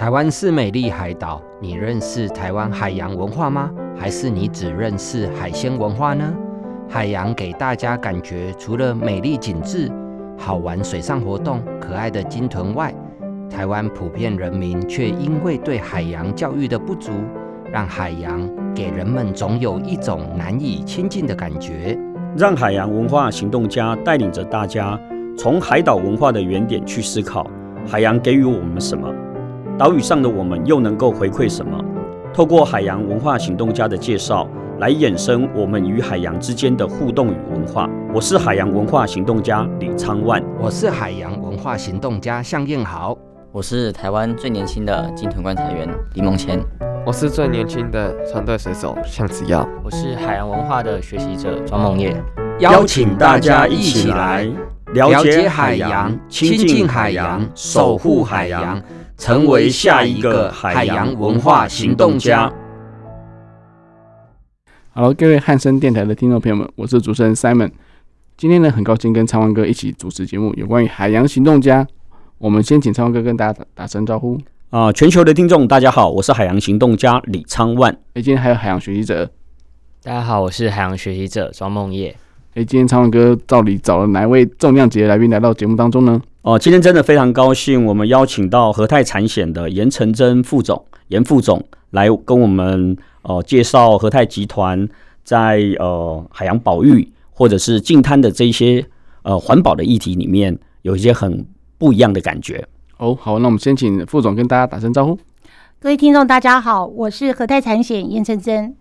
台湾是美丽海岛，你认识台湾海洋文化吗？还是你只认识海鲜文化呢？海洋给大家感觉，除了美丽景致、好玩水上活动、可爱的鲸豚外，台湾普遍人民却因为对海洋教育的不足，让海洋给人们总有一种难以亲近的感觉。让海洋文化行动家带领着大家，从海岛文化的原点去思考，海洋给予我们什么？岛屿上的我们又能够回馈什么？透过海洋文化行动家的介绍，来衍生我们与海洋之间的互动与文化。我是海洋文化行动家李昌万，我是海洋文化行动家向燕豪，我是台湾最年轻的金豚观察员李梦谦，我是最年轻的船队水手向子耀，我是海洋文化的学习者庄梦叶。邀请大家一起来了解海洋，亲近海洋，守护海洋。成为下一个海洋文化行动家。Hello，各位汉声电台的听众朋友们，我是主持人 Simon。今天呢，很高兴跟昌万哥一起主持节目，有关于海洋行动家。我们先请昌万哥跟大家打打声招呼啊、呃！全球的听众大家好，我是海洋行动家李昌万。哎，今天还有海洋学习者，大家好，我是海洋学习者庄梦叶。哎，今天昌万哥到底找了哪位重量级的来宾来到节目当中呢？哦，今天真的非常高兴，我们邀请到和泰产险的严承真副总，严副总来跟我们呃介绍和泰集团在呃海洋保育或者是近滩的这一些呃环保的议题里面有一些很不一样的感觉。哦，好，那我们先请副总跟大家打声招呼。各位听众，大家好，我是和泰产险严承真。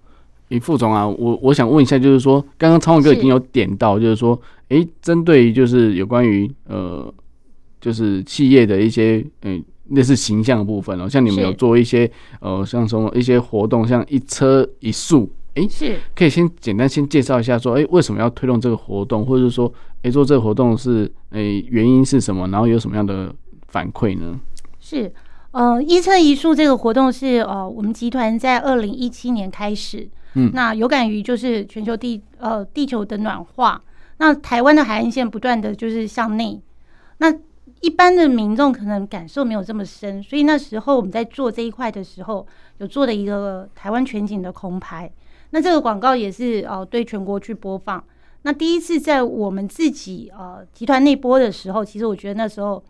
诶，副总啊，我我想问一下，就是说，刚刚昌文哥已经有点到，就是说，诶，针对于就是有关于呃。就是企业的一些嗯，类似形象的部分哦，像你们有做一些呃，像什么一些活动，像一车一树，哎，是。可以先简单先介绍一下，说哎，为什么要推动这个活动，或者是说哎，做这个活动是哎原因是什么，然后有什么样的反馈呢？是。呃，一车一树这个活动是呃，我们集团在二零一七年开始，嗯，那有感于就是全球地呃地球的暖化，那台湾的海岸线不断的就是向内，那。一般的民众可能感受没有这么深，所以那时候我们在做这一块的时候，有做的一个台湾全景的空拍。那这个广告也是呃对全国去播放。那第一次在我们自己呃集团内播的时候，其实我觉得那时候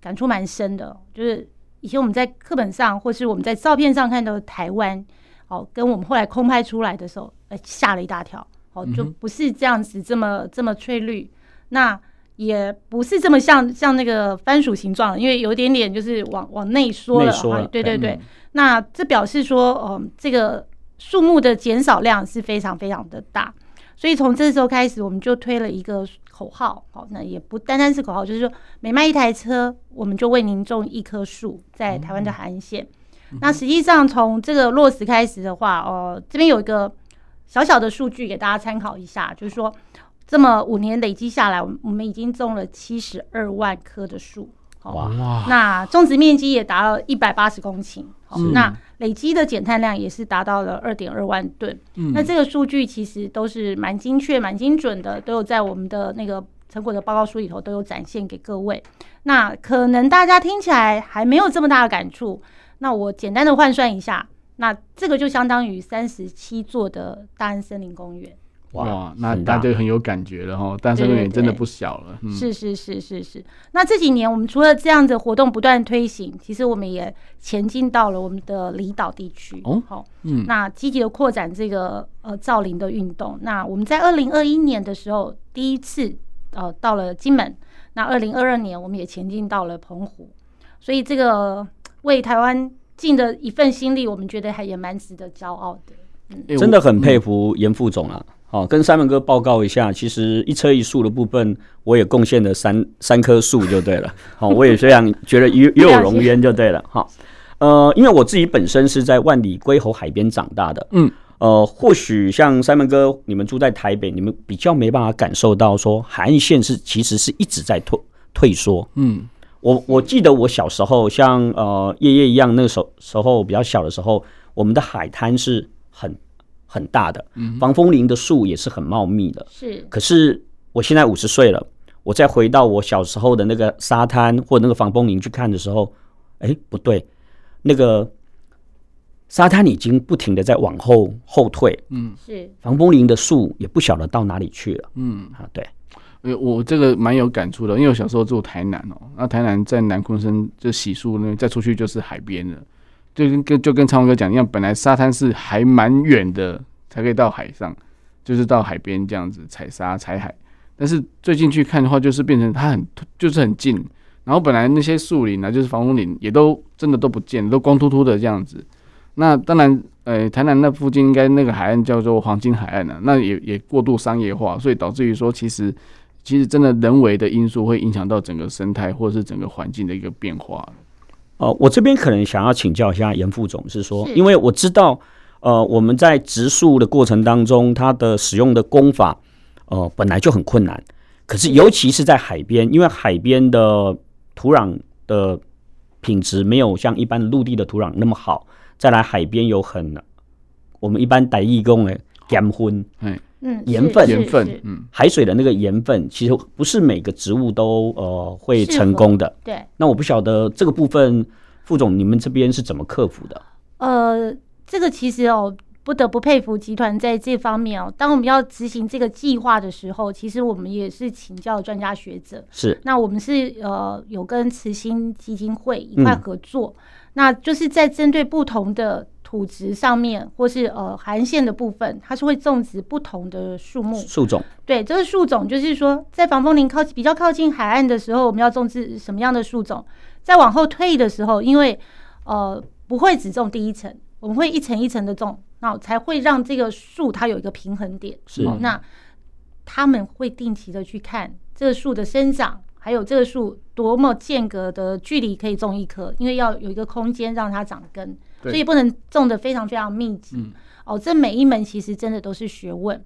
感触蛮深的，就是以前我们在课本上或是我们在照片上看到台湾，哦，跟我们后来空拍出来的时候，呃，吓了一大跳，哦，就不是这样子这么这么翠绿。那也不是这么像像那个番薯形状，因为有点点就是往往内缩了，缩了对对对。嗯、那这表示说，嗯、呃，这个树木的减少量是非常非常的大。所以从这时候开始，我们就推了一个口号，好，那也不单单是口号，就是说每卖一台车，我们就为您种一棵树，在台湾的海岸线。嗯、那实际上从这个落实开始的话，哦、呃，这边有一个小小的数据给大家参考一下，就是说。这么五年累积下来，我们已经种了七十二万棵的树，哇！那种植面积也达到一百八十公顷，那累积的减碳量也是达到了二点二万吨。嗯，那这个数据其实都是蛮精确、蛮精准的，都有在我们的那个成果的报告书里头都有展现给各位。那可能大家听起来还没有这么大的感触，那我简单的换算一下，那这个就相当于三十七座的大安森林公园。哇，那大家就很有感觉了哈，大安森林公园真的不小了。嗯、是是是是是。那这几年我们除了这样子活动不断推行，其实我们也前进到了我们的离岛地区哦。好，嗯，那积极的扩展这个呃造林的运动。那我们在二零二一年的时候第一次呃到了金门，那二零二二年我们也前进到了澎湖，所以这个为台湾尽的一份心力，我们觉得还也蛮值得骄傲的。嗯，真的很佩服严副总啊。好，跟 Simon 哥报告一下，其实一车一树的部分，我也贡献了三三棵树就对了。好，我也非常觉得与与有荣焉就对了。好，呃，因为我自己本身是在万里龟吼海边长大的，嗯，呃，或许像三门哥，你们住在台北，你们比较没办法感受到说海岸线是其实是一直在退退缩。嗯，我我记得我小时候，像呃夜夜一样，那个时候时候比较小的时候，我们的海滩是很很大的，嗯防风林的树也是很茂密的。是，可是我现在五十岁了，我再回到我小时候的那个沙滩或那个防风林去看的时候，哎，不对，那个。沙滩已经不停的在往后后退，嗯，是。防风林的树也不晓得到哪里去了，嗯。啊，对，呃，我这个蛮有感触的，因为我小时候住台南哦，那台南在南昆山就洗漱那再出去就是海边了，就跟跟就跟昌文哥讲一样，本来沙滩是还蛮远的，才可以到海上，就是到海边这样子采沙采海，但是最近去看的话，就是变成它很就是很近，然后本来那些树林呢，就是防风林也都真的都不见，都光秃秃的这样子。那当然，呃，台南那附近应该那个海岸叫做黄金海岸呢、啊，那也也过度商业化，所以导致于说，其实其实真的人为的因素会影响到整个生态或者是整个环境的一个变化。哦、呃，我这边可能想要请教一下严副总，是说，因为我知道，呃，我们在植树的过程当中，它的使用的工法，呃，本来就很困难，可是尤其是在海边，因为海边的土壤的品质没有像一般陆地的土壤那么好。再来海边有很，我们一般逮义工的盐分，嗯嗯，盐分盐分，嗯，海水的那个盐分，其实不是每个植物都呃会成功的。对，那我不晓得这个部分，副总你们这边是怎么克服的？呃，这个其实哦，不得不佩服集团在这方面哦。当我们要执行这个计划的时候，其实我们也是请教专家学者。是，那我们是呃有跟慈心基金会一块合作。嗯那就是在针对不同的土质上面，或是呃海岸线的部分，它是会种植不同的树木树种。对，这个树种就是说，在防风林靠比较靠近海岸的时候，我们要种植什么样的树种？再往后退的时候，因为呃不会只种第一层，我们会一层一层的种，那才会让这个树它有一个平衡点。是，那他们会定期的去看这个树的生长。还有这个树多么间隔的距离可以种一棵，因为要有一个空间让它长根，所以不能种的非常非常密集。嗯、哦，这每一门其实真的都是学问。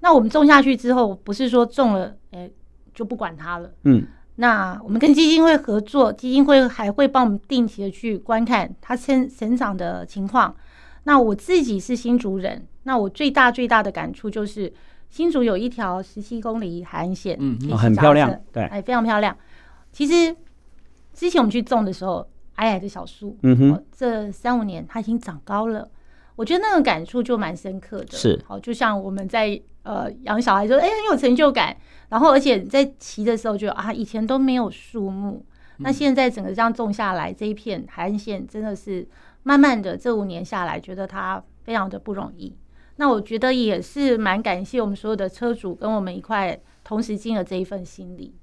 那我们种下去之后，不是说种了，哎，就不管它了。嗯，那我们跟基金会合作，基金会还会帮我们定期的去观看它生生长的情况。那我自己是新竹人，那我最大最大的感触就是。新竹有一条十七公里海岸线，嗯，很漂亮，对，哎，非常漂亮。其实之前我们去种的时候，矮矮的小树，嗯哼，这三五年它已经长高了。我觉得那个感触就蛮深刻的，是，好，就像我们在呃养小孩说，哎，很有成就感。然后而且在骑的时候，就啊，以前都没有树木，那现在整个这样种下来，这一片海岸线真的是慢慢的这五年下来，觉得它非常的不容易。那我觉得也是蛮感谢我们所有的车主跟我们一块同时尽了这一份心力。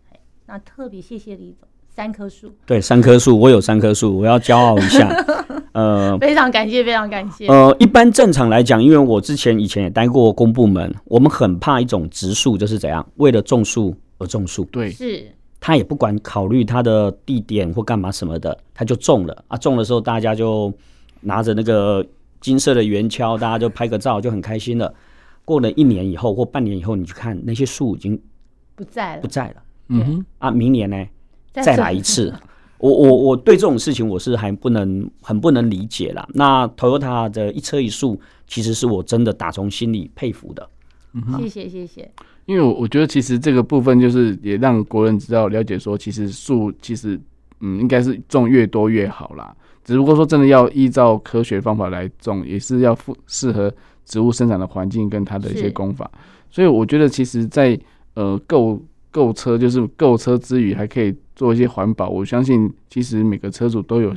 那特别谢谢李总，三棵树，对，三棵树，我有三棵树，我要骄傲一下。呃，非常感谢，非常感谢。呃，一般正常来讲，因为我之前以前也待过公部门，我们很怕一种植树就是怎样，为了种树而种树。对，是他也不管考虑他的地点或干嘛什么的，他就种了啊。种的时候大家就拿着那个。金色的圆锹，大家就拍个照，就很开心了。过了一年以后或半年以后，你去看那些树已经不在了，不在了。嗯哼，啊，明年呢，再来一次。我我我对这种事情我是还不能很不能理解啦。那 Toyota 的一车一树，其实是我真的打从心里佩服的。嗯，谢谢谢谢。因为我我觉得其实这个部分就是也让国人知道了解说，其实树其实嗯应该是种越多越好啦。只不过说，真的要依照科学方法来种，也是要适适合植物生长的环境跟它的一些功法。所以我觉得，其实在，在呃购购车，就是购车之余，还可以做一些环保。我相信，其实每个车主都有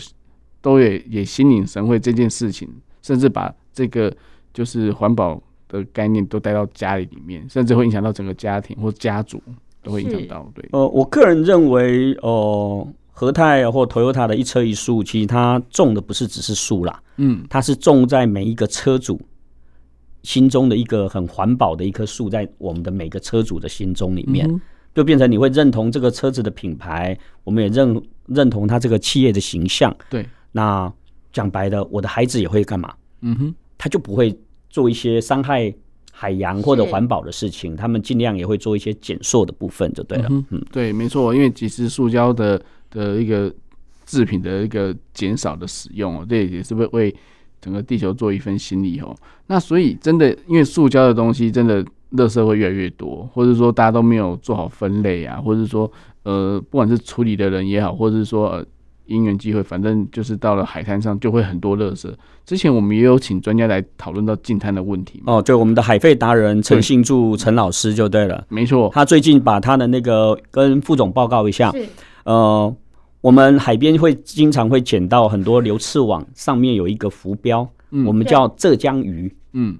都也也心领神会这件事情，甚至把这个就是环保的概念都带到家里里面，甚至会影响到整个家庭或家族都会影响到。对，呃，我个人认为，哦、呃。和泰或 Toyota 的一车一树，其实它种的不是只是树啦，嗯，它是种在每一个车主心中的一个很环保的一棵树，在我们的每个车主的心中里面，就变成你会认同这个车子的品牌，我们也认认同它这个企业的形象。对，那讲白了，我的孩子也会干嘛？嗯哼，他就不会做一些伤害海洋或者环保的事情，他们尽量也会做一些减塑的部分，就对了。嗯，嗯对，没错，因为其实塑胶的的一个制品的一个减少的使用，这也是为为整个地球做一份心力哦。那所以真的，因为塑胶的东西真的垃圾会越来越多，或者说大家都没有做好分类啊，或者说呃，不管是处理的人也好，或者是说。呃因缘机会，反正就是到了海滩上就会很多垃圾。之前我们也有请专家来讨论到净滩的问题哦，对，我们的海废达人陈信柱陈老师就对了，没错。他最近把他的那个跟副总报告一下，呃，我们海边会经常会捡到很多流刺网，上面有一个浮标，嗯，我们叫浙江鱼，嗯，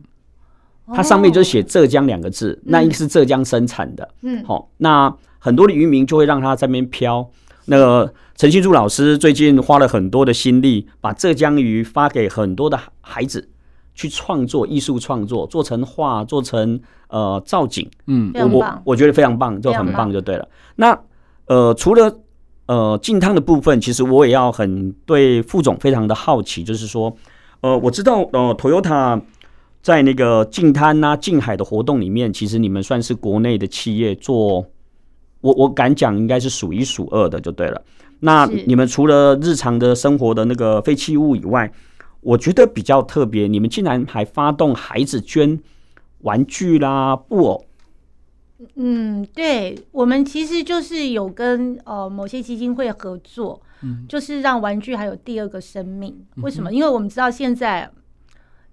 它上面就写浙江两个字，嗯，那一个是浙江生产的，嗯，好，那很多的渔民就会让它在那边飘。那个陈信柱老师最近花了很多的心力，把浙江鱼发给很多的孩子去创作艺术创作，做成画，做成呃造景。嗯，我我我觉得非常棒，就很棒就对了。那呃，除了呃进汤的部分，其实我也要很对副总非常的好奇，就是说，呃，我知道呃，Toyota 在那个近滩呐、近海的活动里面，其实你们算是国内的企业做。我我敢讲，应该是数一数二的，就对了。那你们除了日常的生活的那个废弃物以外，我觉得比较特别，你们竟然还发动孩子捐玩具啦、布偶。嗯，对，我们其实就是有跟呃某些基金会合作，嗯，就是让玩具还有第二个生命。为什么？因为我们知道现在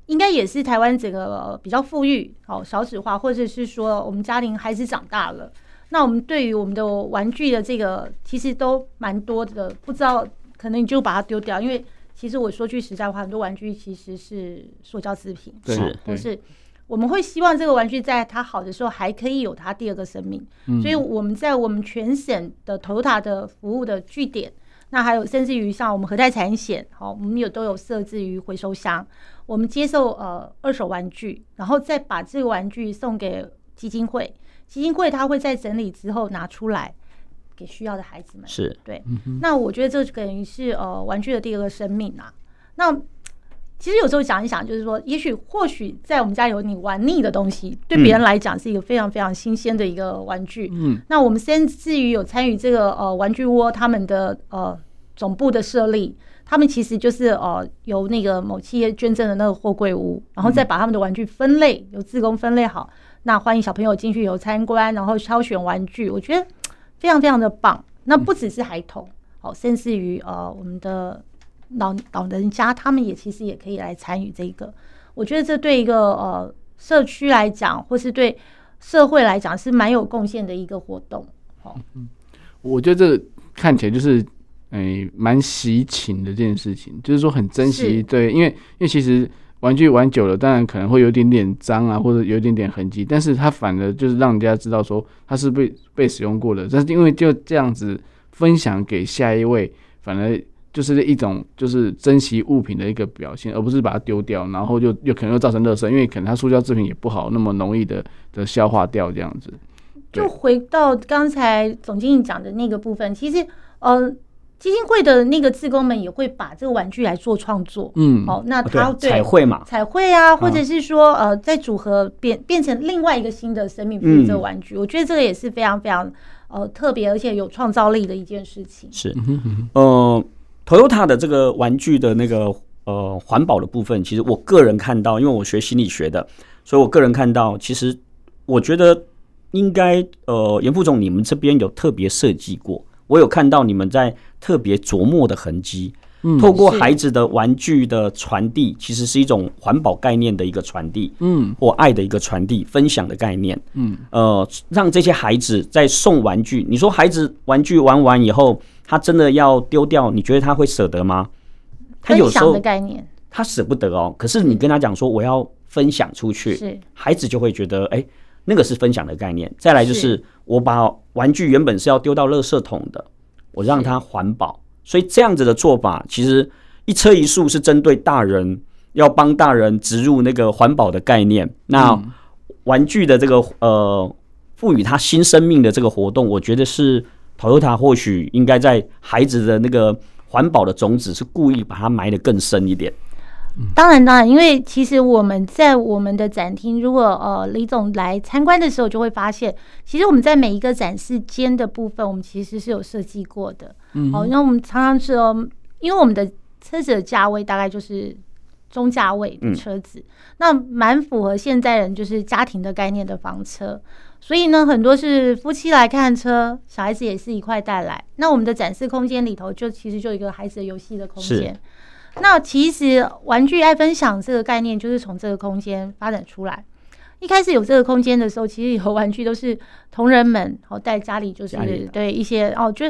应该也是台湾整个比较富裕，好，少子化，或者是说我们家庭孩子长大了。那我们对于我们的玩具的这个其实都蛮多的，不知道可能你就把它丢掉，因为其实我说句实在话，很多玩具其实是塑胶制品，是，但是。我们会希望这个玩具在它好的时候还可以有它第二个生命，嗯，所以我们在我们全省的 Toyota 的服务的据点，那还有甚至于像我们核泰产险，好，我们有都有设置于回收箱，我们接受呃二手玩具，然后再把这个玩具送给基金会。基金会他会在整理之后拿出来给需要的孩子们，是对。那我觉得这等于是呃玩具的第二个生命啊。那其实有时候想一想，就是说，也许或许在我们家有你玩腻的东西，对别人来讲是一个非常非常新鲜的一个玩具。嗯。那我们甚至于有参与这个呃玩具窝他们的呃总部的设立，他们其实就是呃由那个某企业捐赠的那个货柜屋，然后再把他们的玩具分类，由自工分类好。那欢迎小朋友进去有参观，然后挑选玩具，我觉得非常非常的棒。那不只是孩童，好、嗯，甚至于呃我们的老老人家，他们也其实也可以来参与这个。我觉得这对一个呃社区来讲，或是对社会来讲，是蛮有贡献的一个活动。好，嗯，我觉得这看起来就是诶蛮喜庆的这件事情，就是说很珍惜。对，因为因为其实。玩具玩久了，当然可能会有点点脏啊，或者有点点痕迹，但是它反而就是让人家知道说它是被被使用过的。但是因为就这样子分享给下一位，反而就是一种就是珍惜物品的一个表现，而不是把它丢掉，然后就又可能又造成垃圾，因为可能它塑胶制品也不好那么容易的的消化掉这样子。就回到刚才总经理讲的那个部分，其实呃。基金会的那个志工们也会把这个玩具来做创作，嗯，好，那他对彩绘嘛，彩绘啊，或者是说呃，再组合变变成另外一个新的生命，比如这个玩具，我觉得这个也是非常非常呃特别而且有创造力的一件事情。是，呃，Toyota 的这个玩具的那个呃环保的部分，其实我个人看到，因为我学心理学的，所以我个人看到，其实我觉得应该呃严副总你们这边有特别设计过。我有看到你们在特别琢磨的痕迹，嗯，透过孩子的玩具的传递，其实是一种环保概念的一个传递，嗯，或爱的一个传递，分享的概念，嗯，呃，让这些孩子在送玩具，你说孩子玩具玩完以后，他真的要丢掉，你觉得他会舍得吗？他有时候的概念，他舍不得哦。可是你跟他讲说我要分享出去，是。孩子就会觉得，哎。那个是分享的概念，再来就是。我把玩具原本是要丢到垃圾桶的，我让它环保，所以这样子的做法其实一车一树是针对大人，要帮大人植入那个环保的概念。那玩具的这个呃赋予他新生命的这个活动，我觉得是 Toyota 或许应该在孩子的那个环保的种子是故意把它埋得更深一点。当然，当然，因为其实我们在我们的展厅，如果呃李总来参观的时候，就会发现，其实我们在每一个展示间的部分，我们其实是有设计过的。嗯，好，那我们常常是哦，因为我们的车子的价位大概就是中价位的车子，嗯、那蛮符合现在人就是家庭的概念的房车，所以呢，很多是夫妻来看车，小孩子也是一块带来。那我们的展示空间里头，就其实就一个孩子的游戏的空间。那其实玩具爱分享这个概念就是从这个空间发展出来。一开始有这个空间的时候，其实有玩具都是同人们哦带家里，就是对一些哦，就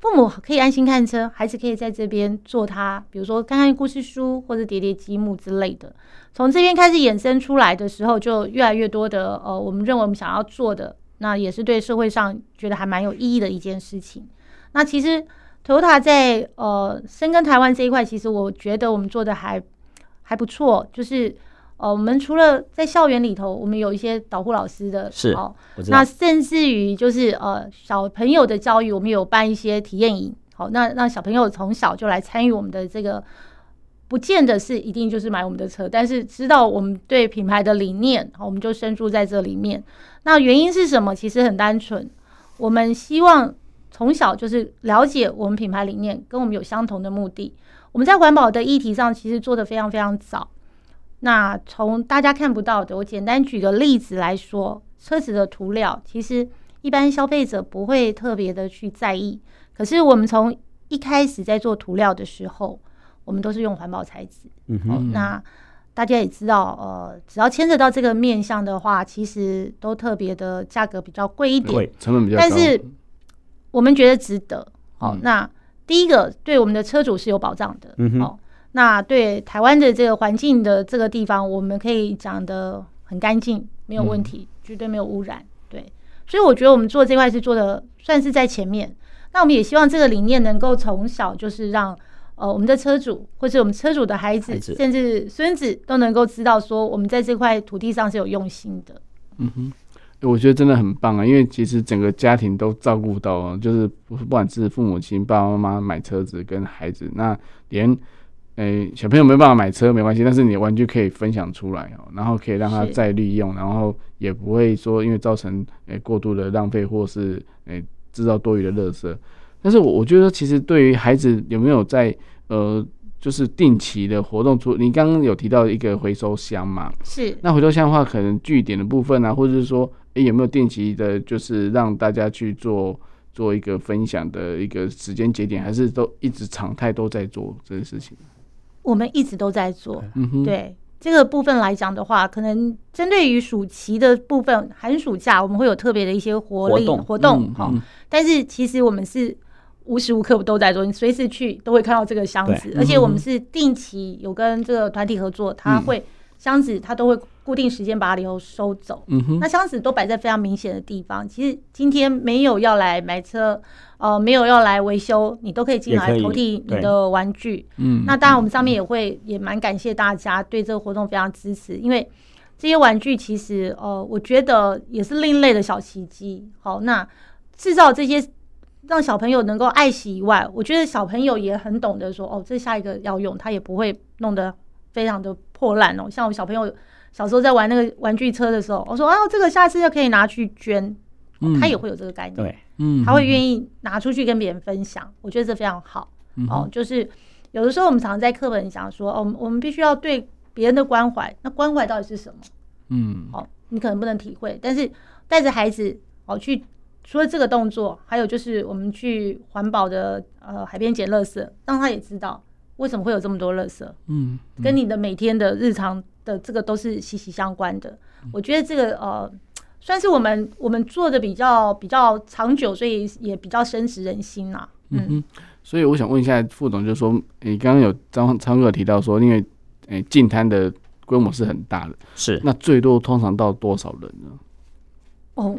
父母可以安心看车，孩子可以在这边做他，比如说看看故事书或者叠叠积木之类的。从这边开始衍生出来的时候，就越来越多的呃，我们认为我们想要做的，那也是对社会上觉得还蛮有意义的一件事情。那其实。Toyota 在呃深耕台湾这一块，其实我觉得我们做的还还不错。就是呃，我们除了在校园里头，我们有一些导护老师的，是哦，那甚至于就是呃小朋友的教育，我们有办一些体验营。好，那让小朋友从小就来参与我们的这个，不见得是一定就是买我们的车，但是知道我们对品牌的理念，好，我们就深入在这里面。那原因是什么？其实很单纯，我们希望。从小就是了解我们品牌理念，跟我们有相同的目的。我们在环保的议题上其实做得非常非常早。那从大家看不到的，我简单举个例子来说，车子的涂料其实一般消费者不会特别的去在意。可是我们从一开始在做涂料的时候，我们都是用环保材质。嗯哼。哦，那大家也知道，呃，只要牵扯到这个面向的话，其实都特别的价格比较贵一点，成本比较高。但是我们觉得值得，好，那第一个对我们的车主是有保障的，嗯，好，那对台湾的这个环境的这个地方，我们可以讲的很干净，没有问题，绝对没有污染，对，所以我觉得我们做这块是做的算是在前面。那我们也希望这个理念能够从小就是让呃我们的车主或是我们车主的孩子，甚至孙子都能够知道说我们在这块土地上是有用心的，嗯哼。我觉得真的很棒啊，因为其实整个家庭都照顾到啊，就是不管是父母亲、爸爸妈妈买车子跟孩子，那连诶、欸、小朋友没办法买车没关系，但是你的玩具可以分享出来哦，然后可以让他再利用，然后也不会说因为造成诶、欸、过度的浪费或是诶制、欸、造多余的垃圾。但是我我觉得其实对于孩子有没有在呃就是定期的活动出，你刚刚有提到一个回收箱嘛？是。那回收箱的话，可能据点的部分啊，或者是说。诶、欸，有没有定期的，就是让大家去做做一个分享的一个时间节点，还是都一直常态都在做这个事情？我们一直都在做。嗯哼，对这个部分来讲的话，可能针对于暑期的部分，寒暑假我们会有特别的一些活力活动哈、嗯嗯。但是其实我们是无时无刻都在做，你随时去都会看到这个箱子，而且我们是定期有跟这个团体合作，他会箱子他都会。固定时间把它留收走，嗯哼，那箱子都摆在非常明显的地方。其实今天没有要来买车，呃，没有要来维修，你都可以进来投递你的玩具。嗯，那当然我们上面也会也蛮感谢大家对这个活动非常支持，因为这些玩具其实呃，我觉得也是另类的小奇迹。好，那制造这些让小朋友能够爱惜以外，我觉得小朋友也很懂得说，哦，这下一个要用，他也不会弄得非常的破烂哦。像我小朋友。小时候在玩那个玩具车的时候，我说啊，这个下次就可以拿去捐，嗯，他也会有这个概念，对，嗯，他会愿意拿出去跟别人分享，我觉得这非常好，嗯，哦，就是有的时候我们常常在课本讲说，哦，我们必须要对别人的关怀，那关怀到底是什么？嗯，哦，你可能不能体会，但是带着孩子哦去，除了这个动作，还有就是我们去环保的呃海边捡垃圾，让他也知道为什么会有这么多垃圾，嗯，嗯，跟你的每天的日常。的这个都是息息相关的，我觉得这个呃，算是我们我们做的比较比较长久，所以也比较深植人心呐。嗯哼，所以我想问一下副总，就是说，你刚刚有张昌哥提到说，因为诶进摊的规模是很大的，是那最多通常到多少人呢？哦，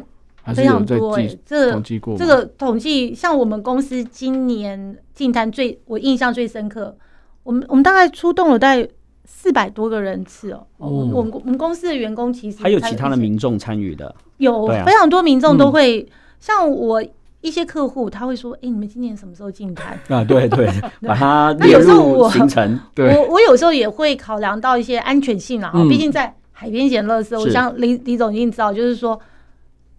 非常多诶，这统计过这个统计，像我们公司今年进摊最我印象最深刻，我们我们大概出动了大概。四百多个人次哦，哦。我们我们公司的员工其实还有其他的民众参与的，有非常多民众都会、嗯、像我一些客户他会说：“哎、欸，你们今年什么时候净滩？”啊，对对，把它列入行程。我我有时候也会考量到一些安全性啊，毕、嗯、竟在海边捡垃圾，我想李李总已经知道，就是说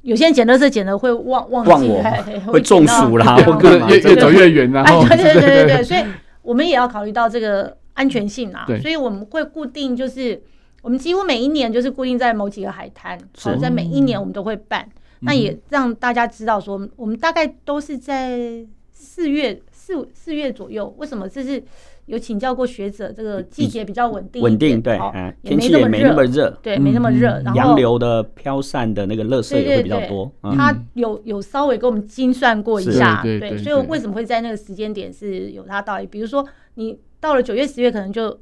有些人捡垃圾捡的会忘忘记，忘我 会中暑啦，或者越越走越远啊。对对对对对，所以我们也要考虑到这个安全性啊，所以我们会固定，就是我们几乎每一年就是固定在某几个海滩，好，在每一年我们都会办。那也让大家知道说，我们大概都是在四月四四月左右。为什么？这是有请教过学者，这个季节比较稳定，稳定对，天气也没那么热，对，没那么热。然后洋流的飘散的那个热水也会比较多。他有有稍微给我们精算过一下，对，所以为什么会在那个时间点是有它道理？比如说你到了九月十月，可能就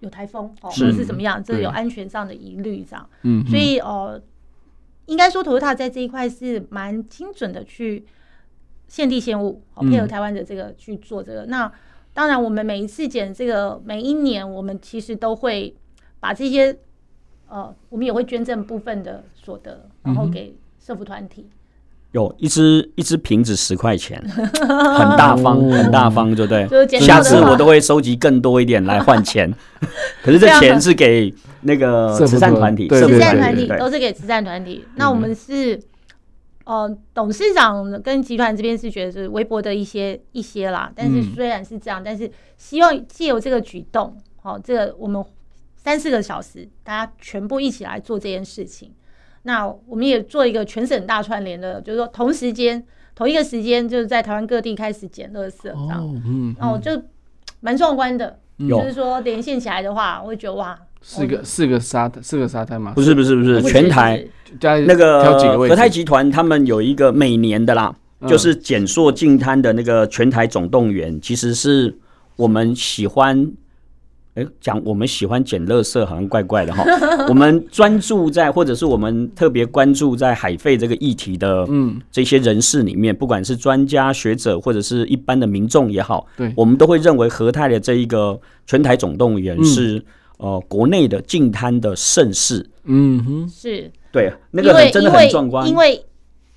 有台风哦，或者是怎么样，这有安全上的疑虑这样。嗯，所以哦。应该说，Toyota 在这一块是蛮精准的，去现地现物，好配合台湾的这个去做这个。嗯、那当然，我们每一次检这个，每一年我们其实都会把这些，呃，我们也会捐赠部分的所得，然后给社福团体。有一只一只瓶子十块钱，很大方，很大方，对不对？就是下次我都会收集更多一点来换钱。可是这钱是给那个慈善团体，慈善团体都是给慈善团体。那我们是，呃，董事长跟集团这边是觉得是微薄的一些一些啦。但是虽然是这样，但是希望借由这个举动，好，这个我们三四个小时，大家全部一起来做这件事情。那我们也做一个全省大串联的，就是说同时间同一个时间，就是在台湾各地开始捡垃圾这样，哦，嗯，然后就蛮壮观的，就是说连线起来的话，我会觉得哇，四个四个沙，四个沙滩吗？不是不是不是，全台那个和泰集团他们有一个每年的啦，就是减塑净滩的那个全台总动员，其实是我们喜欢。哎，讲我们喜欢捡垃圾，好像怪怪的哈。我们专注在，或者是我们特别关注在海废这个议题的，嗯，这些人士里面，不管是专家学者，或者是一般的民众也好，对，我们都会认为和泰的这一个全台总动员是呃国内的净滩的盛事。嗯哼，是对，那个很真的很壮观，因为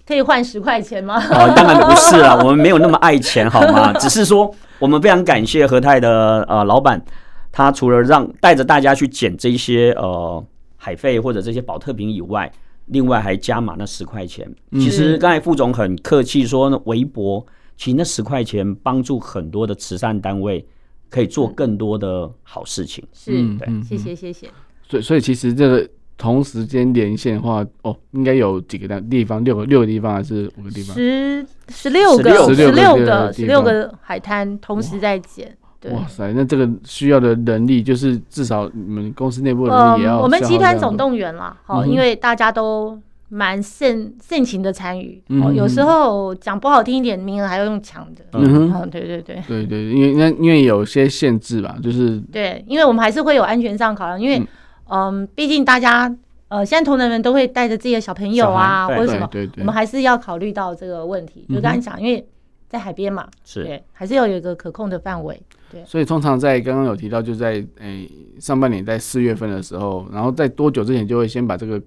可以换十块钱吗？哦，当然不是啦，我们没有那么爱钱，好吗？只是说我们非常感谢和泰的呃老板。他除了让带着大家去捡这些呃海费或者这些保特瓶以外，另外还加码那十块钱。其实刚才副总很客气说呢，微博，其实那十块钱帮助很多的慈善单位可以做更多的好事情。是，对，谢谢谢谢。所以所以其实这个同时间连线的话，哦，应该有几个地方，六个六个地方还是五个地方？十十六个十六个十六个海滩同时在捡。哇塞，那这个需要的能力，就是至少你们公司内部人力也要、嗯。我们集团总动员了，好、嗯，因为大家都蛮盛盛情的参与。嗯、有时候讲不好听一点，名额还要用抢的。嗯哼，对对对，对对，因为那因为有些限制吧，就是对，因为我们还是会有安全上考量，因为嗯，毕、呃、竟大家呃，现在同仁们都会带着自己的小朋友啊，或者什么，对对对，我们还是要考虑到这个问题。就刚才讲，因为在海边嘛，是对，还是要有一个可控的范围。对。所以通常在刚刚有提到，就在诶、欸、上半年在四月份的时候，然后在多久之前就会先把这个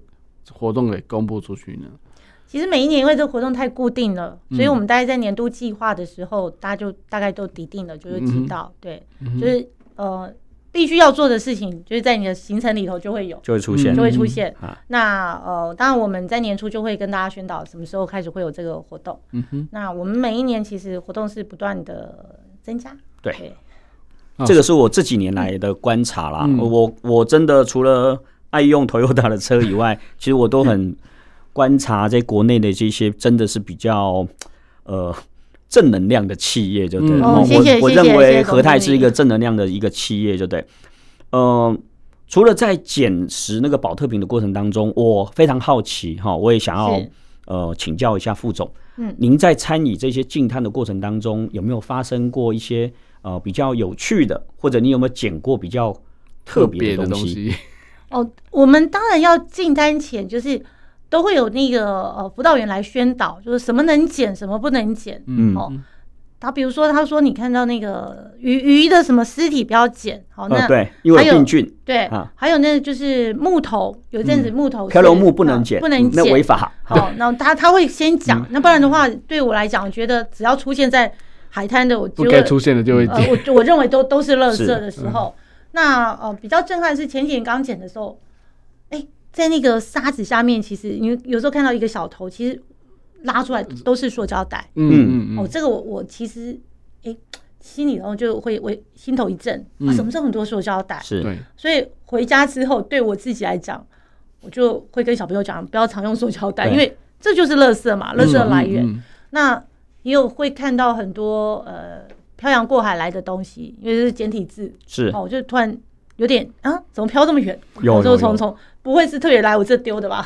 活动给公布出去呢？其实每一年因为这个活动太固定了，所以我们大概在年度计划的时候，大家就大概都拟定了，就是知道，嗯、对，嗯、就是呃必须要做的事情，就是在你的行程里头就会有，就会出现，就会出现。嗯、那呃，当然我们在年初就会跟大家宣导什么时候开始会有这个活动。嗯哼，那我们每一年其实活动是不断的增加，对。对这个是我这几年来的观察啦，嗯、我我真的除了爱用 Toyota 的车以外，其实我都很观察在国内的这些真的是比较呃正能量的企业，就对。嗯、我我认为和泰是一个正能量的一个企业，就对。呃，除了在捡拾那个宝特瓶的过程当中，我非常好奇哈，我也想要呃请教一下副总，嗯，您在参与这些净滩的过程当中，有没有发生过一些？呃，比较有趣的，或者你有没有捡过比较特别的东西？哦，我们当然要进单前，就是都会有那个呃辅导员来宣导，就是什么能捡，什么不能捡。嗯，哦，他比如说，他说你看到那个鱼鱼的什么尸体不要捡，好，那、呃、对，因为有病菌，对，啊、还有那个就是木头，有一阵子木头、嗯、漂流木不能捡、啊，不能捡，那违法。好，那他他会先讲、嗯，那不然的话，对我来讲，我觉得只要出现在海滩的，我就不该出现的就会、呃。我我认为都都是垃圾的时候，那呃比较震撼是前几年刚捡的时候，哎、欸，在那个沙子下面，其实你有时候看到一个小头，其实。拉出来都是塑胶袋，嗯嗯嗯，哦，这个我我其实哎、欸，心里头就会我心头一震、嗯、啊，什么时候很多塑胶袋？是，所以回家之后对我自己来讲，我就会跟小朋友讲，不要常用塑胶袋，因为这就是垃圾嘛，垃圾的来源。嗯嗯嗯、那也有会看到很多呃漂洋过海来的东西，因为这是简体字，是哦，我就突然有点啊，怎么飘这么远？有 就从，从不会是特别来我这丢的吧？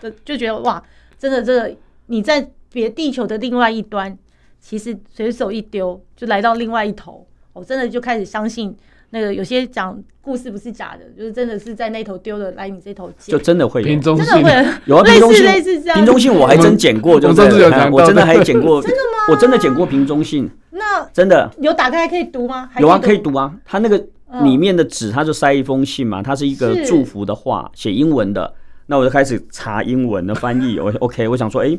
就 就觉得哇，真的这个。你在别地球的另外一端，其实随手一丢就来到另外一头。我真的就开始相信那个有些讲故事不是假的，就是真的是在那头丢的，来你这头捡，就真的会有瓶中信，真的会有啊，瓶中信类似这样。瓶中信我还真捡过，就真的，我真的还捡过，真的吗？我真的捡过瓶中信。那真的有打开还可以读吗？有啊，可以读啊。它那个里面的纸，它就塞一封信嘛，它是一个祝福的话，写英文的。那我就开始查英文的翻译。我 OK，我想说，哎。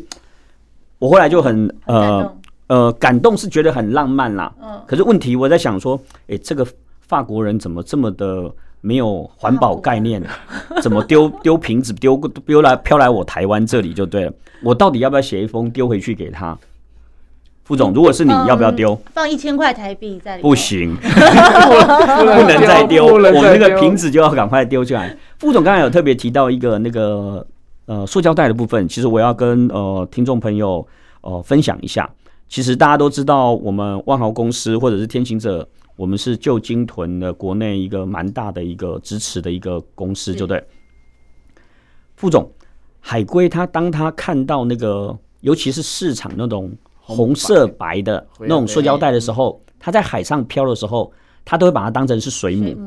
我后来就很呃呃感动，是觉得很浪漫啦。嗯。可是问题我在想说，哎，这个法国人怎么这么的没有环保概念？怎么丢丢瓶子丢丢来飘来我台湾这里就对了。我到底要不要写一封丢回去给他？副总，如果是你要不要丢？放一千块台币在里面。不行，不能再丢。我们那个瓶子就要赶快丢出来。副总刚才有特别提到一个那个。呃，塑胶袋的部分，其实我要跟呃听众朋友呃分享一下。其实大家都知道，我们万豪公司或者是天行者，我们是旧金屯的国内一个蛮大的一个支持的一个公司，就对。副总，海龟它当它看到那个，尤其是市场那种红色白的那种塑胶袋的时候，它在海上漂的时候，它都会把它当成是水母，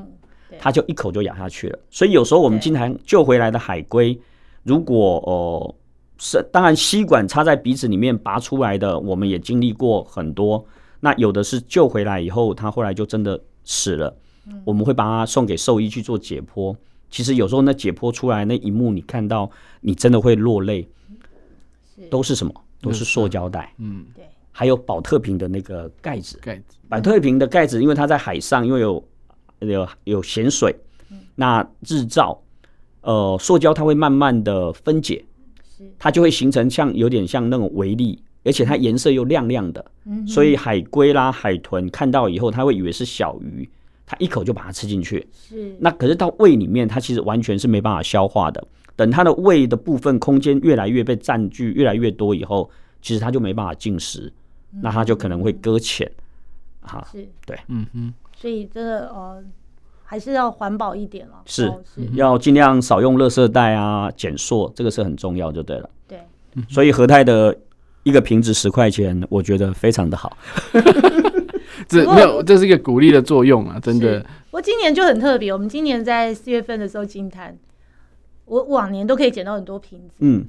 它就一口就咬下去了。所以有时候我们经常救回来的海龟。如果呃是当然吸管插在鼻子里面拔出来的，我们也经历过很多。那有的是救回来以后，他后来就真的死了。我们会把它送给兽医去做解剖。其实有时候那解剖出来那一幕，你看到你真的会落泪。都是什么？都是塑胶袋。嗯，对。还有保特瓶的那个盖子。盖子。保特瓶的盖子，因为它在海上，因为有有有咸水，那日照。呃，塑胶它会慢慢的分解，它就会形成像有点像那种微粒，而且它颜色又亮亮的，所以海龟啦、海豚看到以后，它会以为是小鱼，它一口就把它吃进去。是，那可是到胃里面，它其实完全是没办法消化的。等它的胃的部分空间越来越被占据，越来越多以后，其实它就没办法进食，那它就可能会搁浅。哈，是，对，嗯嗯，所以这个呃。还是要环保一点了，是，是要尽量少用垃圾袋啊，减塑，这个是很重要，就对了。对，所以和泰的一个瓶子十块钱，我觉得非常的好。这没有，这是一个鼓励的作用啊，真的。我今年就很特别，我们今年在四月份的时候净滩，我往年都可以捡到很多瓶子，嗯，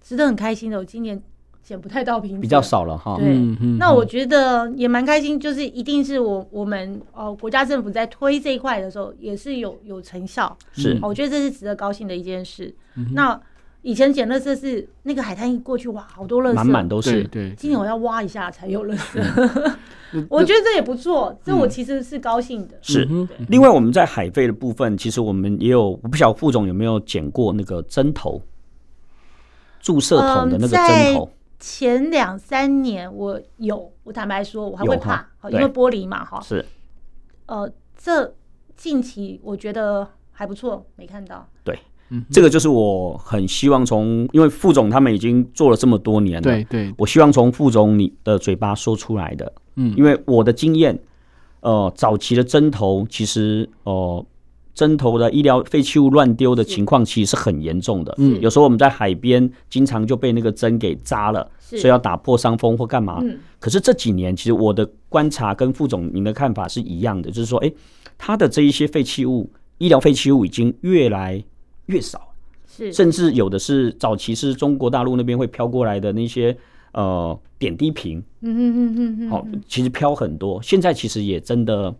值得很开心的。我今年。捡不太到瓶子，比较少了哈。对，那我觉得也蛮开心，就是一定是我我们哦国家政府在推这一块的时候，也是有有成效。是，我觉得这是值得高兴的一件事。那以前捡垃圾是那个海滩一过去，哇，好多垃圾，满满都是。对，今年我要挖一下才有垃圾。我觉得这也不错，这我其实是高兴的。是，另外我们在海废的部分，其实我们也有，我不晓得副总有没有捡过那个针头，注射筒的那个针头。前两三年我有，我坦白说，我还会怕，因为玻璃嘛，哈。是。呃，这近期我觉得还不错，没看到。对，嗯，这个就是我很希望从，因为副总他们已经做了这么多年了，对对，我希望从副总你的嘴巴说出来的，嗯，因为我的经验，呃，早期的针头其实，呃。针头的医疗废弃物乱丢的情况其实是很严重的。嗯，有时候我们在海边经常就被那个针给扎了，所以要打破伤风或干嘛。嗯，可是这几年其实我的观察跟副总您的看法是一样的，就是说，哎，他的这一些废弃物、医疗废弃物已经越来越少。是，甚至有的是早期是中国大陆那边会飘过来的那些呃点滴瓶，嗯嗯嗯嗯嗯，好，其实飘很多，现在其实也真的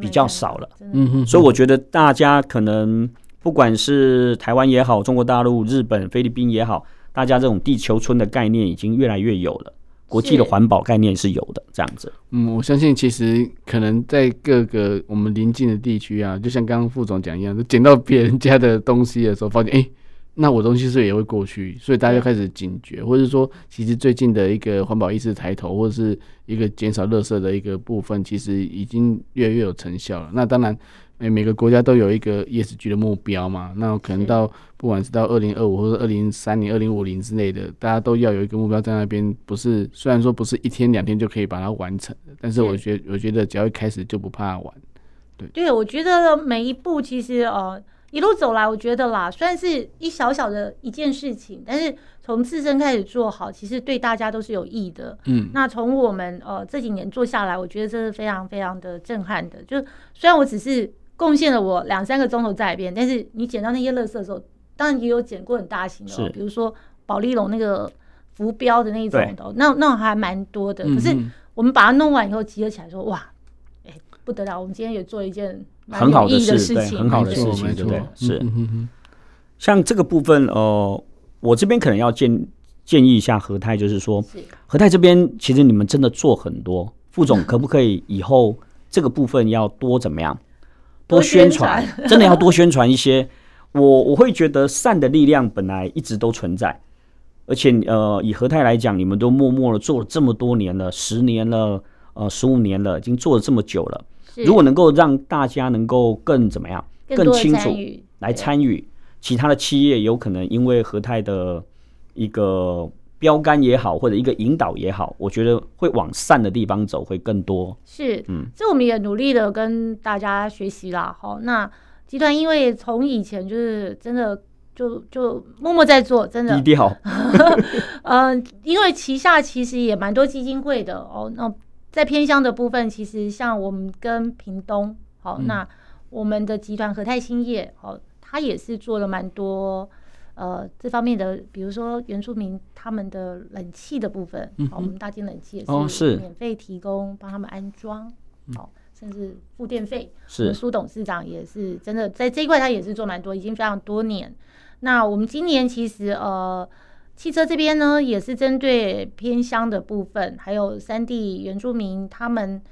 比较少了，嗯哼，所以我觉得大家可能不管是台湾也好，中国大陆、日本、菲律宾也好，大家这种地球村的概念已经越来越有了。国际的环保概念是有的，这样子。嗯，我相信其实可能在各个我们邻近的地区啊，就像刚刚副总讲一样，就捡到别人家的东西的时候，发现哎、欸，那我东西是也会过去？所以大家就开始警觉，或者说，其实最近的一个环保意识抬头，或者是一个减少垃圾的一个部分，其实已经越来越有成效了。那当然。每每个国家都有一个 ESG 的目标嘛，那可能到不管是到二零二五或者二零三零、二零五零之类的，大家都要有一个目标在那边。不是，虽然说不是一天两天就可以把它完成，但是我觉得，我觉得只要一开始就不怕晚。对，对，我觉得每一步其实呃一路走来，我觉得啦，虽然是一小小的一件事情，但是从自身开始做好，其实对大家都是有益的。嗯，那从我们呃这几年做下来，我觉得这是非常非常的震撼的。就虽然我只是。贡献了我两三个钟头在那边，但是你捡到那些垃圾的时候，当然也有捡过很大型的，是比如说保利龙那个浮标的那一种的，那那还蛮多的。可是我们把它弄完以后集合起来说，哇，哎、欸、不得了，我们今天也做一件蛮有意义的事对，很好的事情，对不对？是。像这个部分，呃，我这边可能要建建议一下和泰，就是说，是和泰这边其实你们真的做很多，副总 可不可以以后这个部分要多怎么样？多宣传，真的要多宣传一些。我我会觉得善的力量本来一直都存在，而且呃，以和泰来讲，你们都默默的做了这么多年了，十年了，呃，十五年了，已经做了这么久了。如果能够让大家能够更怎么样，更清楚来参与，其他的企业有可能因为和泰的一个。标杆也好，或者一个引导也好，我觉得会往善的地方走会更多。是，嗯，这我们也努力的跟大家学习啦。好，那集团因为从以前就是真的就就默默在做，真的低调。嗯、呃，因为旗下其实也蛮多基金会的哦。那在偏乡的部分，其实像我们跟屏东，好，嗯、那我们的集团和泰兴业，好，他也是做了蛮多。呃，这方面的，比如说原住民他们的冷气的部分，嗯、我们大金冷气也是免费提供帮他们安装，好、哦，甚至付电费。是，我们苏董事长也是真的在这一块，他也是做蛮多，已经非常多年。那我们今年其实呃，汽车这边呢，也是针对偏乡的部分，还有山地原住民他们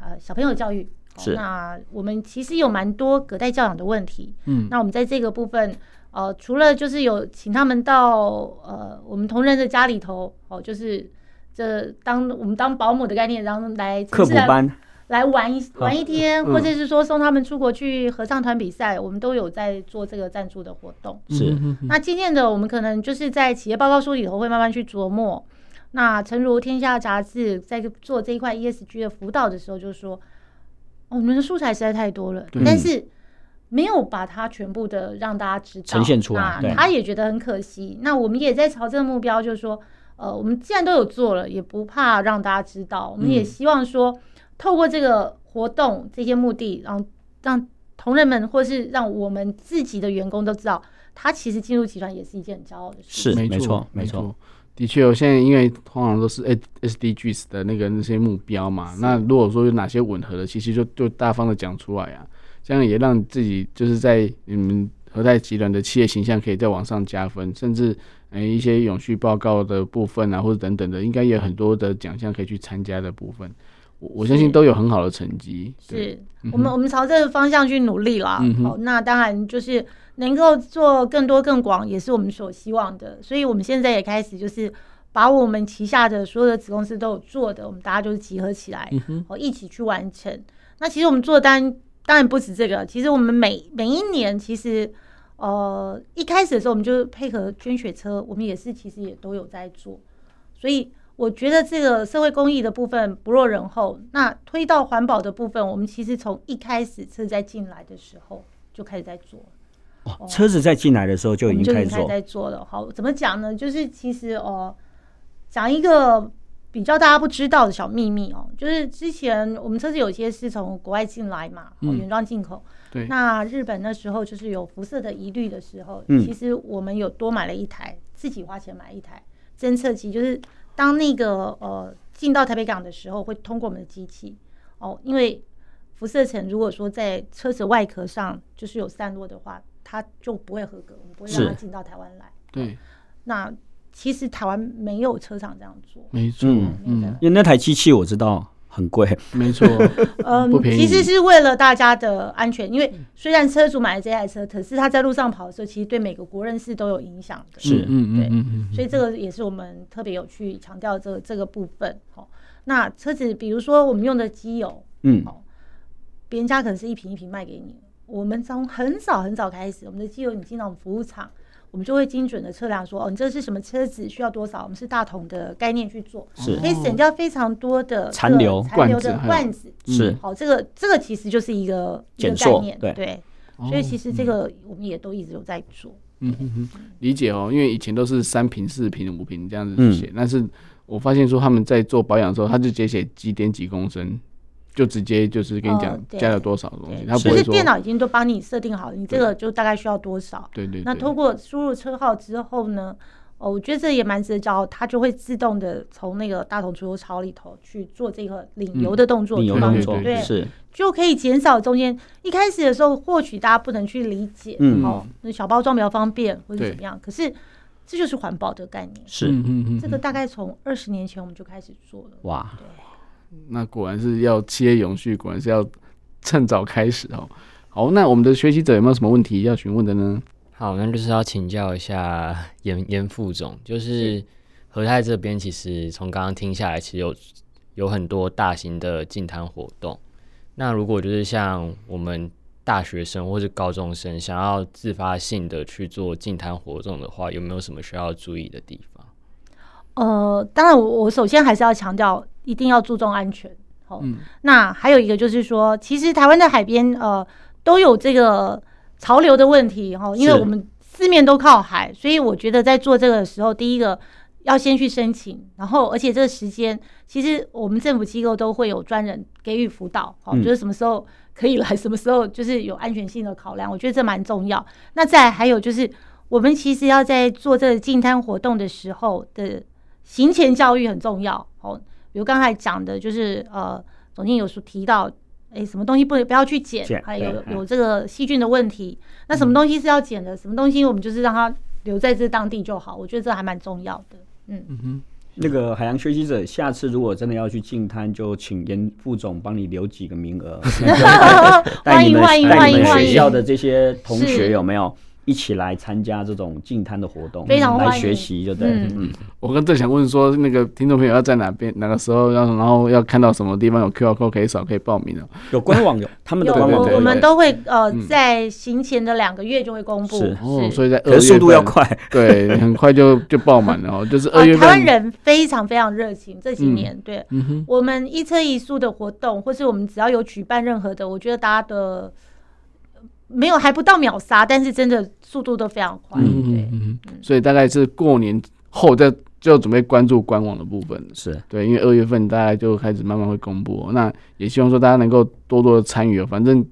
呃小朋友教育。是，那我们其实有蛮多隔代教养的问题。嗯，那我们在这个部分。呃，除了就是有请他们到呃我们同仁的家里头哦，就是这当我们当保姆的概念，然后来课辅班来玩一玩一天，或者是说送他们出国去合唱团比赛，我们都有在做这个赞助的活动。是，那渐渐的，我们可能就是在企业报告书里头会慢慢去琢磨。那诚如天下杂志在做这一块 ESG 的辅导的时候，就是说，哦，我们的素材实在太多了，但是。没有把它全部的让大家知道呈现出来，他也觉得很可惜。那我们也在朝这个目标，就是说，呃，我们既然都有做了，也不怕让大家知道。我们也希望说，透过这个活动这些目的，然后让同仁们或是让我们自己的员工都知道，他其实进入集团也是一件很骄傲的事。是，没错，没错。的确，我现在因为通常都是 SDGs 的那个那些目标嘛，那如果说有哪些吻合的，其实就就大方的讲出来啊。这样也让自己就是在你们和泰集团的企业形象可以再往上加分，甚至诶、欸、一些永续报告的部分啊，或者等等的，应该也有很多的奖项可以去参加的部分。我我相信都有很好的成绩。是我们我们朝这个方向去努力啦。嗯、好，那当然就是能够做更多更广，也是我们所希望的。所以我们现在也开始就是把我们旗下的所有的子公司都有做的，我们大家就是集合起来，哦、嗯、一起去完成。那其实我们做单。当然不止这个，其实我们每每一年，其实呃一开始的时候，我们就配合捐血车，我们也是其实也都有在做，所以我觉得这个社会公益的部分不落人后。那推到环保的部分，我们其实从一开始车在进来的时候就开始在做。哦，车子在进来的时候就已经开始做，在做了。好，怎么讲呢？就是其实哦，讲一个。比较大家不知道的小秘密哦，就是之前我们车子有些是从国外进来嘛，哦，原装进口。对。那日本那时候就是有辐射的疑虑的时候，其实我们有多买了一台，自己花钱买一台。侦测机，就是当那个呃进到台北港的时候，会通过我们的机器。哦，因为辐射层如果说在车子外壳上就是有散落的话，它就不会合格，我们不会让它进到台湾来。对，那其实台湾没有车厂这样做，没错，嗯，嗯，因为那台机器我知道。很贵，没错，嗯，其实是为了大家的安全，因为虽然车主买了这台车，可是他在路上跑的时候，其实对每个国人是都有影响的。是，嗯对，所以这个也是我们特别有去强调这个这个部分。好，那车子比如说我们用的机油，嗯，别人家可能是一瓶一瓶卖给你，我们从很早很早开始，我们的机油你进到我们服务厂。我们就会精准的测量说，哦，你这是什么车子，需要多少？我们是大桶的概念去做，是可以省掉非常多的残留残留的罐子。是，好，这个这个其实就是一个减塑概念，对对。所以其实这个我们也都一直有在做。嗯哼哼，理解哦，因为以前都是三瓶、四瓶、五瓶这样子写，但是我发现说他们在做保养的时候，他就直接写几点几公升。就直接就是跟你讲加了多少东西，它不会说。其实电脑已经都帮你设定好了，你这个就大概需要多少。对对。那通过输入车号之后呢，哦，我觉得这也蛮值得骄傲，它就会自动的从那个大桶储油槽里头去做这个领油的动作，领油动作，对，是就可以减少中间一开始的时候，或许大家不能去理解，嗯哦，那小包装比较方便或者怎么样，可是这就是环保的概念，是，嗯嗯这个大概从二十年前我们就开始做了，哇，对。那果然是要企业永续，果然是要趁早开始哦。好，那我们的学习者有没有什么问题要询问的呢？好，那就是要请教一下严严副总，就是和泰这边其实从刚刚听下来，其实有有很多大型的净滩活动。那如果就是像我们大学生或是高中生想要自发性的去做净滩活动的话，有没有什么需要注意的地方？呃，当然，我我首先还是要强调。一定要注重安全，好。嗯、那还有一个就是说，其实台湾的海边呃都有这个潮流的问题哈，因为我们四面都靠海，所以我觉得在做这个的时候，第一个要先去申请，然后而且这个时间其实我们政府机构都会有专人给予辅导，好，就是什么时候可以来，什么时候就是有安全性的考量，我觉得这蛮重要。那再还有就是，我们其实要在做这个净滩活动的时候的行前教育很重要，好。比如刚才讲的，就是呃，总经理有说提到，哎，什么东西不能不要去捡，还有有这个细菌的问题。那什么东西是要捡的？什么东西我们就是让它留在这当地就好。我觉得这还蛮重要的。嗯嗯哼，那个海洋学习者，下次如果真的要去净滩，就请严副总帮你留几个名额，欢迎欢迎欢迎学校的这些同学有没有？一起来参加这种净滩的活动，非常欢迎，来学习，就对。嗯，嗯。我刚正想问说，那个听众朋友要在哪边，哪个时候要，然后要看到什么地方有 QR code 可以扫，可以报名的。有官网有，他们的官网我们都会呃，在行前的两个月就会公布。是。哦，所以在二月速度要快，对，很快就就爆满了哦。就是二月份，台湾人非常非常热情，这几年对，我们一车一宿的活动，或是我们只要有举办任何的，我觉得大家的。没有，还不到秒杀，但是真的速度都非常快。嗯对嗯，所以大概是过年后再就准备关注官网的部分。是对，因为二月份大概就开始慢慢会公布。那也希望说大家能够多多的参与。反正，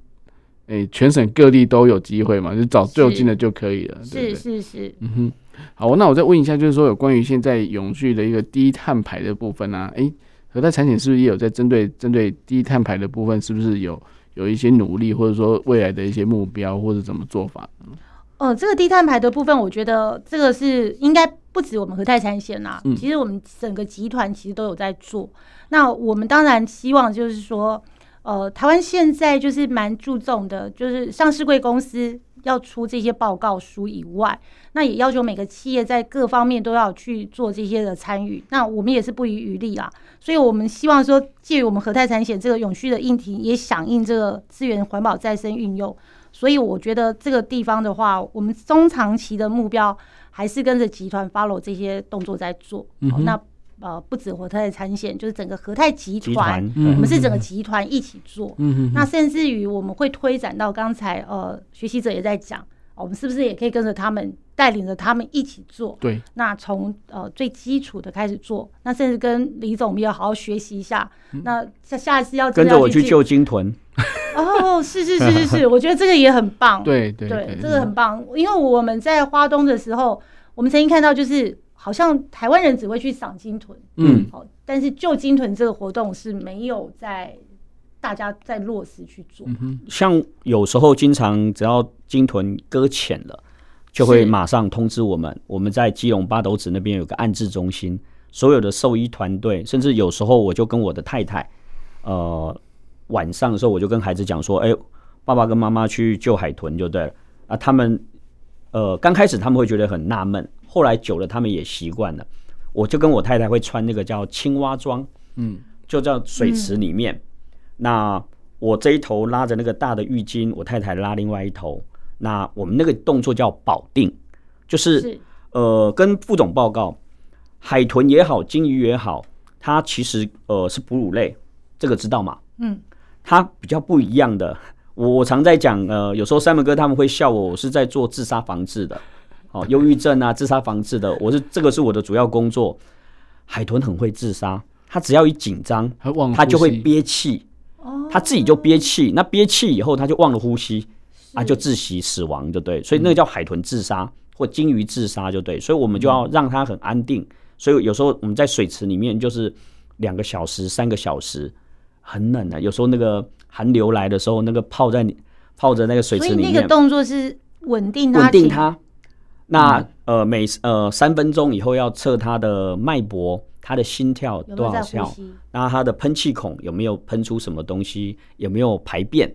诶、欸，全省各地都有机会嘛，就找最有劲的就可以了。是对对是是，是。嗯哼，好，那我再问一下，就是说有关于现在永续的一个低碳排的部分啊，诶、欸，和泰产险是不是也有在针对针对低碳排的部分，是不是有？有一些努力，或者说未来的一些目标，或者怎么做法？哦、呃，这个低碳排的部分，我觉得这个是应该不止我们和泰产险呐，嗯、其实我们整个集团其实都有在做。那我们当然希望就是说，呃，台湾现在就是蛮注重的，就是上市贵公司要出这些报告书以外，那也要求每个企业在各方面都要去做这些的参与。那我们也是不遗余力啦。所以，我们希望说，借于我们和泰产险这个永续的议题，也响应这个资源环保再生运用。所以，我觉得这个地方的话，我们中长期的目标还是跟着集团 follow 这些动作在做。那呃，不止和泰产险，就是整个和泰集团，我们是整个集团一起做。嗯、那甚至于我们会推展到刚才呃，学习者也在讲，我们是不是也可以跟着他们？带领着他们一起做，对，那从呃最基础的开始做，那甚至跟李总我们要好好学习一下。嗯、那下下一次要跟着我去救鲸豚。哦，是是是是是，我觉得这个也很棒。对对对，这个很棒，因为我们在花东的时候，我们曾经看到就是好像台湾人只会去赏金豚，嗯，好，但是救金豚这个活动是没有在大家在落实去做。嗯、像有时候经常只要鲸豚搁浅了，就会马上通知我们。我们在基隆八斗子那边有个安置中心，所有的兽医团队，甚至有时候我就跟我的太太，呃，晚上的时候我就跟孩子讲说，哎、欸，爸爸跟妈妈去救海豚就对了啊。他们呃刚开始他们会觉得很纳闷。后来久了，他们也习惯了。我就跟我太太会穿那个叫青蛙装，嗯，就叫水池里面。那我这一头拉着那个大的浴巾，我太太拉另外一头。那我们那个动作叫保定，就是呃，跟副总报告，海豚也好，鲸鱼也好，它其实呃是哺乳类，这个知道吗？嗯，它比较不一样的。我我常在讲，呃，有时候三门哥他们会笑我，我是在做自杀防治的。哦，忧郁症啊，自杀防治的，我是这个是我的主要工作。海豚很会自杀，它只要一紧张，它就会憋气，它自己就憋气，那憋气以后，他就忘了呼吸，啊，就窒息死亡，就对。所以那个叫海豚自杀或鲸鱼自杀，就对。所以我们就要让它很安定。所以有时候我们在水池里面就是两个小时、三个小时，很冷的。有时候那个寒流来的时候，那个泡在泡着那个水池里面，那个动作是稳定它，稳定它。那呃每呃三分钟以后要测他的脉搏，他的心跳多少下，那他的喷气孔有没有喷出什么东西，有没有排便？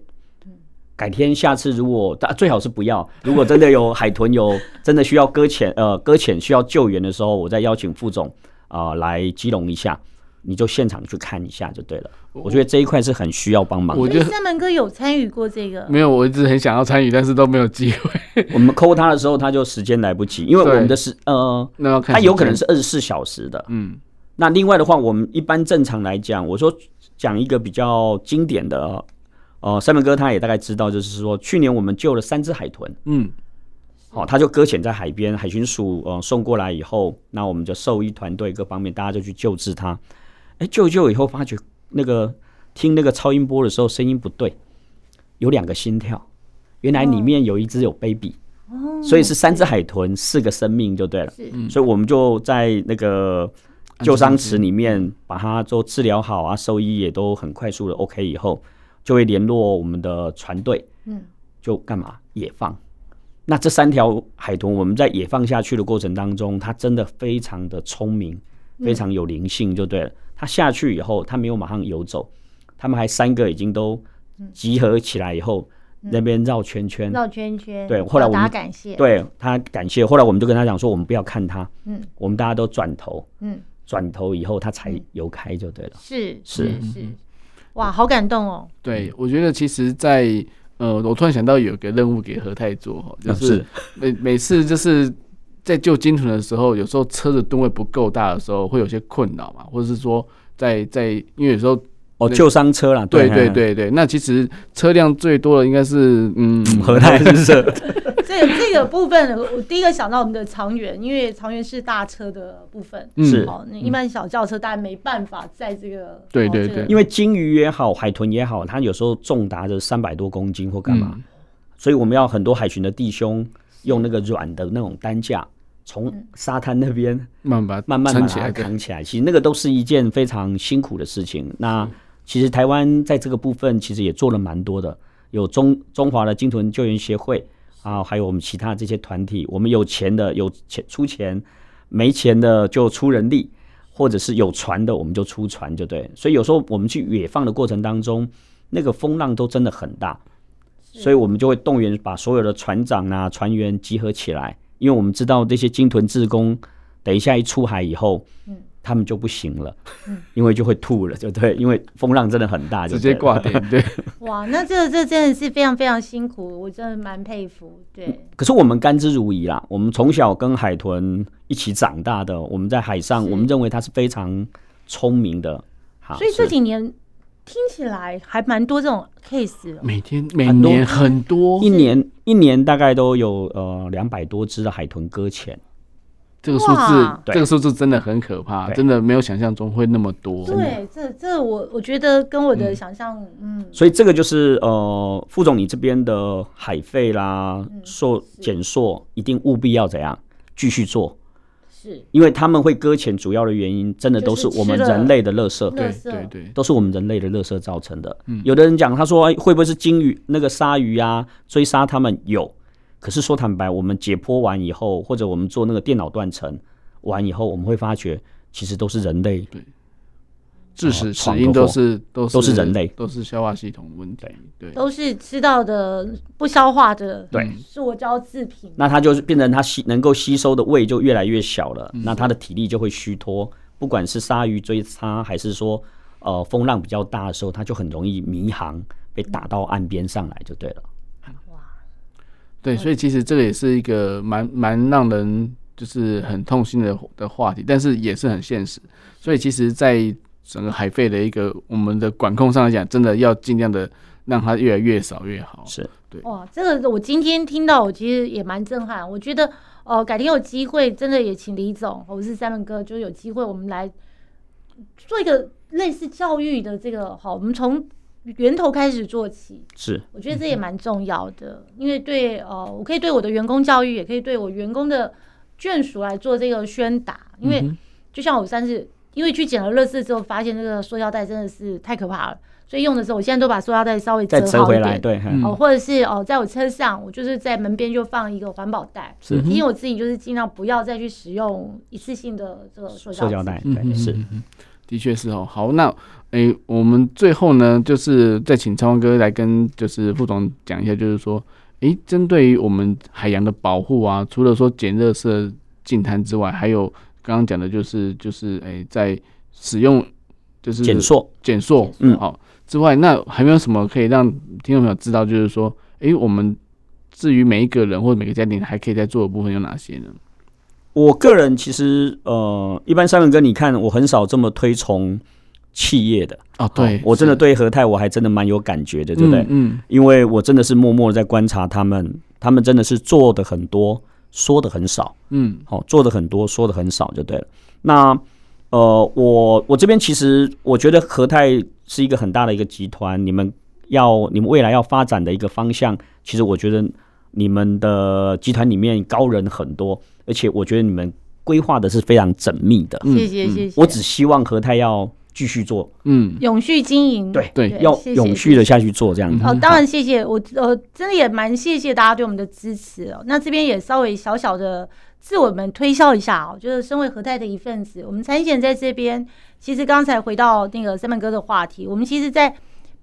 改天下次如果最好是不要，如果真的有海豚有真的需要搁浅呃搁浅需要救援的时候，我再邀请副总啊、呃、来基隆一下。你就现场去看一下就对了。我觉得这一块是很需要帮忙的。我觉得三门哥有参与过这个？没有，我一直很想要参与，但是都没有机会。我们 call 他的时候，他就时间来不及，因为我们的时呃，他有可能是二十四小时的。嗯。那另外的话，我们一般正常来讲，我说讲一个比较经典的，呃，三门哥他也大概知道，就是说去年我们救了三只海豚。嗯。好，他就搁浅在海边，海巡署呃送过来以后，那我们就兽医团队各方面大家就去救治他。哎，救救以后发觉那个听那个超音波的时候声音不对，有两个心跳，原来里面有一只有 baby，哦，所以是三只海豚四个生命就对了，所以我们就在那个救伤池里面把它做治疗好啊，兽医也都很快速的 OK 以后，就会联络我们的船队，嗯，就干嘛野放，那这三条海豚我们在野放下去的过程当中，它真的非常的聪明，非常有灵性就对了。它下去以后，它没有马上游走，它们还三个已经都集合起来以后，嗯、那边绕圈圈，绕圈圈。对，后来我们感谢，对他感谢。后来我们就跟他讲说，我们不要看它，嗯，我们大家都转头，嗯，转头以后他才游开就对了。是是是，哇，好感动哦。对，我觉得其实在，在呃，我突然想到有个任务给何太做哈，就是每每次就是。在救金豚的时候，有时候车子吨位不够大的时候，会有些困扰嘛，或者是说在，在在因为有时候哦救伤车啦，对对对对，那其实车辆最多的应该是嗯何泰是不 是？这个这个部分，我第一个想到我们的长源，因为长源是大车的部分，是哦，那一般小轿车大概没办法在这个对对对，因为鲸鱼也好，海豚也好，它有时候重达着三百多公斤或干嘛，所以我们要很多海巡的弟兄用那个软的那种担架。从沙滩那边慢慢慢慢把它扛起来，其实那个都是一件非常辛苦的事情。那其实台湾在这个部分其实也做了蛮多的，有中中华的鲸豚救援协会啊，还有我们其他这些团体，我们有钱的有钱出钱，没钱的就出人力，或者是有船的我们就出船，就对。所以有时候我们去野放的过程当中，那个风浪都真的很大，所以我们就会动员把所有的船长啊船员集合起来。因为我们知道这些鲸豚志工，等一下一出海以后，嗯，他们就不行了，嗯，因为就会吐了，就对，因为风浪真的很大，直接挂点，对。哇，那这个这真的是非常非常辛苦，我真的蛮佩服，对。可是我们甘之如饴啦，我们从小跟海豚一起长大的，我们在海上，我们认为它是非常聪明的，好，所以这几年。听起来还蛮多这种 case，每天每年很多，一年一年大概都有呃两百多只的海豚搁浅，这个数字，这个数字真的很可怕，真的没有想象中会那么多。对，这这我我觉得跟我的想象，嗯，所以这个就是呃，副总你这边的海费啦，溯减塑一定务必要怎样继续做，是。因为他们会搁浅，主要的原因真的都是我们人类的垃圾，对垃圾。对对，都是我们人类的垃圾造成的。有的人讲，他说、哎、会不会是鲸鱼那个鲨鱼啊追杀他们？有，可是说坦白，我们解剖完以后，或者我们做那个电脑断层完以后，我们会发觉其实都是人类。对。致死死因都是都是都是人类，都是消化系统问题，对，都是吃到的不消化的，对，塑胶制品。那它就是变成它吸能够吸收的胃就越来越小了，嗯、那它的体力就会虚脱。不管是鲨鱼追它，还是说呃风浪比较大的时候，它就很容易迷航，被打到岸边上来就对了。哇，对，所以其实这个也是一个蛮蛮让人就是很痛心的的话题，但是也是很现实。所以其实，在整个海费的一个我们的管控上来讲，真的要尽量的让它越来越少越好。是对。哇，这个我今天听到，我其实也蛮震撼。我觉得，哦、呃，改天有机会，真的也请李总，我是 Simon 哥，就有机会我们来做一个类似教育的这个，好，我们从源头开始做起。是，我觉得这也蛮重要的，因为对，呃，我可以对我的员工教育，也可以对我员工的眷属来做这个宣导。因为就像我上次。因为去捡了乐圾之后，发现这个塑料袋真的是太可怕了，所以用的时候，我现在都把塑料袋稍微折好一点，来对，哦，或者是哦，在我车上，我就是在门边就放一个环保袋，是，因为我自己就是尽量不要再去使用一次性的这个塑料袋，对，嗯、是，的确是哦。好，那诶，我们最后呢，就是再请超光哥来跟就是副总讲一下，就是说，诶，针对于我们海洋的保护啊，除了说减热色净滩之外，还有。刚刚讲的就是就是诶、欸，在使用就是减塑减塑嗯好之外，那还没有什么可以让听众朋友知道，就是说诶、欸，我们至于每一个人或者每个家庭还可以在做的部分有哪些呢？我个人其实呃，一般三文哥，你看我很少这么推崇企业的哦，对我真的对和泰我还真的蛮有感觉的，对不对？嗯，嗯，因为我真的是默默的在观察他们，他们真的是做的很多。说的很少，嗯，好，做的很多，说的很少就对了。那呃，我我这边其实我觉得和泰是一个很大的一个集团，你们要你们未来要发展的一个方向，其实我觉得你们的集团里面高人很多，而且我觉得你们规划的是非常缜密的。谢谢谢谢。我只希望和泰要。继续做，嗯，永续经营，对对，要永续的下去做这样子。哦，当然谢谢我，呃，真的也蛮谢谢大家对我们的支持哦。那这边也稍微小小的自我们推销一下哦，就是身为和泰的一份子，我们产险在这边，其实刚才回到那个 Simon 哥的话题，我们其实，在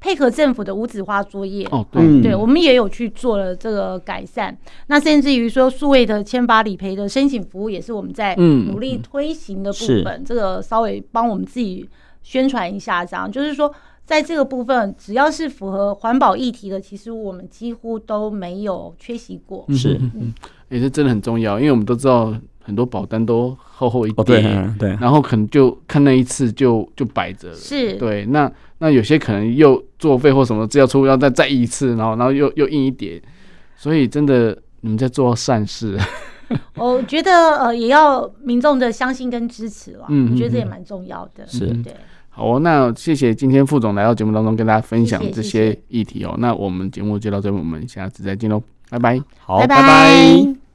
配合政府的无纸化作业，哦，对，对，我们也有去做了这个改善。那甚至于说，数位的签发理赔的申请服务，也是我们在努力推行的部分。这个稍微帮我们自己。宣传一下，这样就是说，在这个部分，只要是符合环保议题的，其实我们几乎都没有缺席过。是，嗯，也是真的很重要，因为我们都知道很多保单都厚厚一叠，对对，然后可能就看那一次就就摆着了。是，对，那那有些可能又作废或什么，只要出要再再印一次，然后然后又又印一叠，所以真的你们在做善事。我觉得呃，也要民众的相信跟支持了。嗯，我觉得这也蛮重要的。是，对。好哦，那谢谢今天副总来到节目当中跟大家分享这些议题哦。谢谢谢谢。那我们节目就到这边，我们下次再见喽，拜拜。好，拜拜。拜拜。